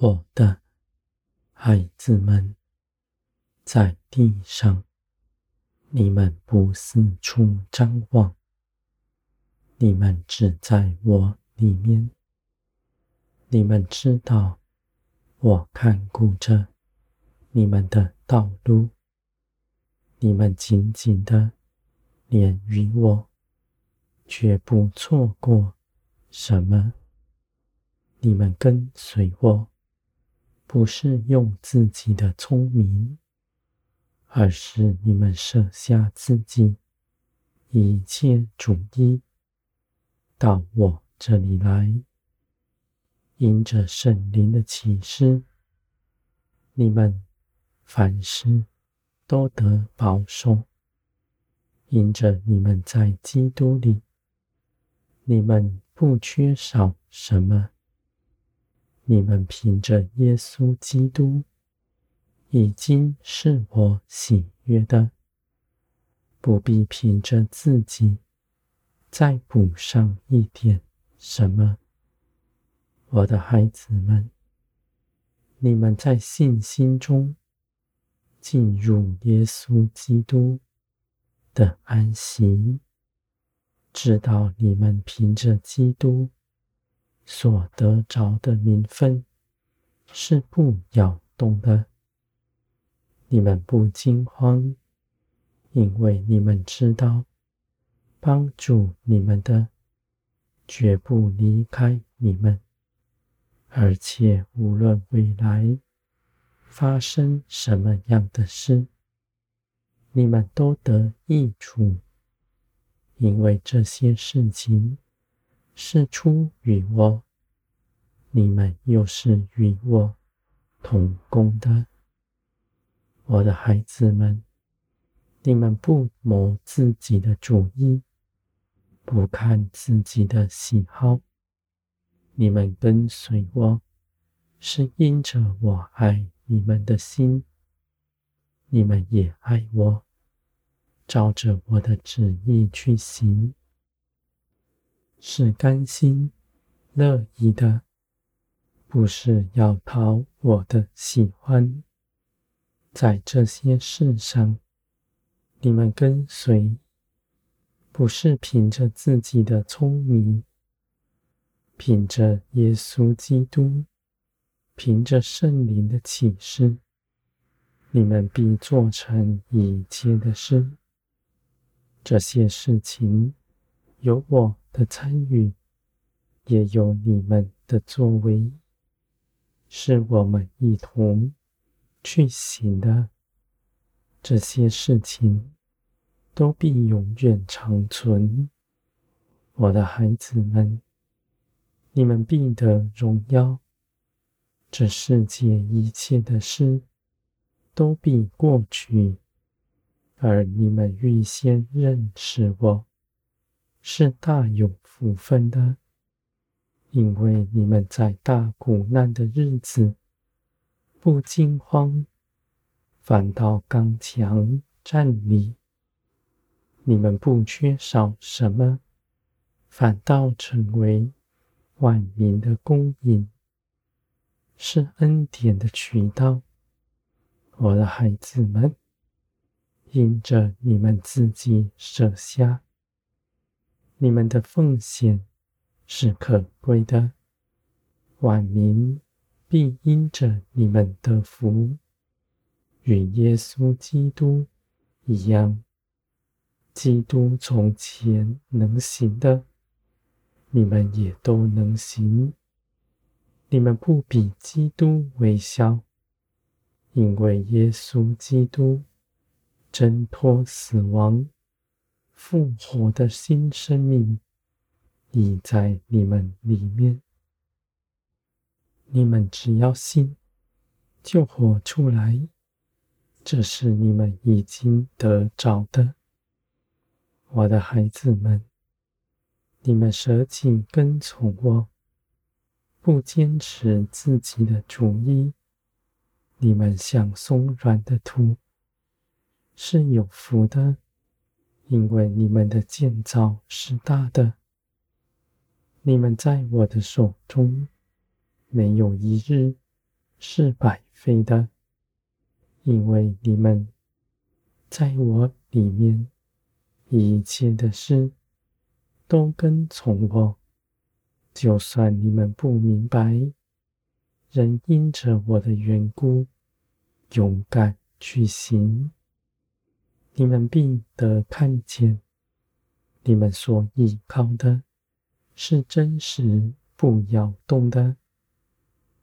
我的孩子们，在地上，你们不四处张望，你们只在我里面。你们知道，我看顾着你们的道路，你们紧紧的连于我，绝不错过什么。你们跟随我。不是用自己的聪明，而是你们舍下自己一切主意，到我这里来，因着圣灵的启示，你们凡事都得保守，因着你们在基督里，你们不缺少什么。你们凭着耶稣基督，已经是我喜悦的，不必凭着自己再补上一点什么。我的孩子们，你们在信心中进入耶稣基督的安息，知道你们凭着基督。所得着的名分是不摇动的，你们不惊慌，因为你们知道，帮助你们的绝不离开你们，而且无论未来发生什么样的事，你们都得益处，因为这些事情。是出于我，你们又是与我同工的，我的孩子们，你们不谋自己的主意，不看自己的喜好，你们跟随我，是因着我爱你们的心，你们也爱我，照着我的旨意去行。是甘心乐意的，不是要讨我的喜欢。在这些事上，你们跟随，不是凭着自己的聪明，凭着耶稣基督，凭着圣灵的启示，你们必做成一切的事。这些事情有我的参与，也有你们的作为，是我们一同去行的。这些事情都必永远长存。我的孩子们，你们必得荣耀。这世界一切的事都必过去，而你们预先认识我。是大有福分的，因为你们在大苦难的日子不惊慌，反倒刚强站立。你们不缺少什么，反倒成为万民的供应，是恩典的渠道。我的孩子们，因着你们自己舍下。你们的奉献是可贵的，万民必因着你们的福，与耶稣基督一样。基督从前能行的，你们也都能行。你们不比基督微小，因为耶稣基督挣脱死亡。复活的新生命已在你们里面，你们只要信，就活出来。这是你们已经得着的，我的孩子们。你们舍己跟从我，不坚持自己的主意，你们像松软的土，是有福的。因为你们的建造是大的，你们在我的手中没有一日是白费的，因为你们在我里面一切的事都跟从我，就算你们不明白，仍因着我的缘故，勇敢去行，你们必得看见，你们所依靠的是真实不摇动的。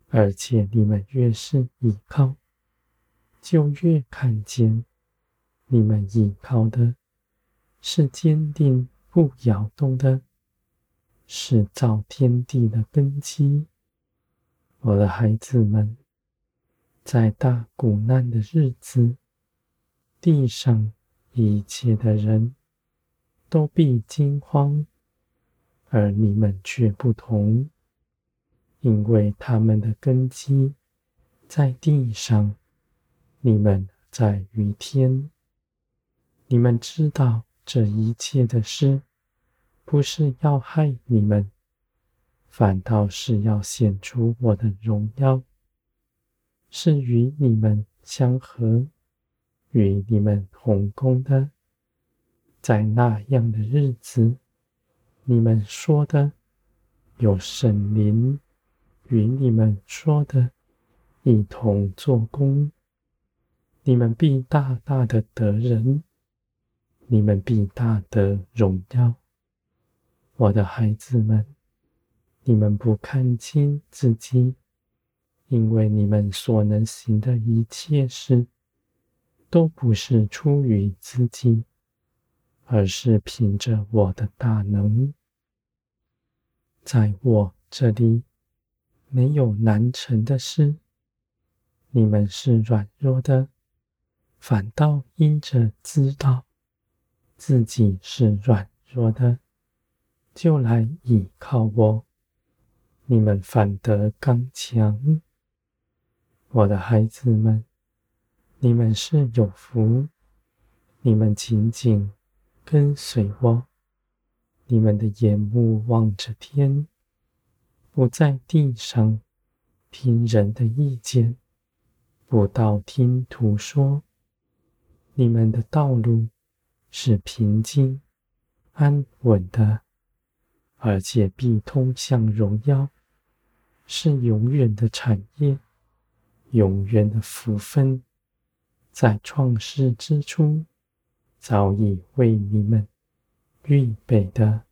而且你们越是依靠，就越看见，你们依靠的是坚定不摇动的，是造天地的根基。我的孩子们，在大苦难的日子，地上一切的人都必惊慌，而你们却不同。因为他们的根基在地上，你们在于天。你们知道这一切的事，不是要害你们，反倒是要显出我的荣耀，是与你们相合，与你们同工的。在那样的日子，你们说的有圣灵。与你们说的一同做工，你们必大大的得人，你们必大得荣耀。我的孩子们，你们不看清自己，因为你们所能行的一切事，都不是出于自己，而是凭着我的大能，在我这里。没有难成的事，你们是软弱的，反倒因着知道自己是软弱的，就来倚靠我，你们反得刚强。我的孩子们，你们是有福，你们紧紧跟随我，你们的眼目望着天。不在地上听人的意见，不道听途说。你们的道路是平静安稳的，而且必通向荣耀，是永远的产业，永远的福分，在创世之初早已为你们预备的。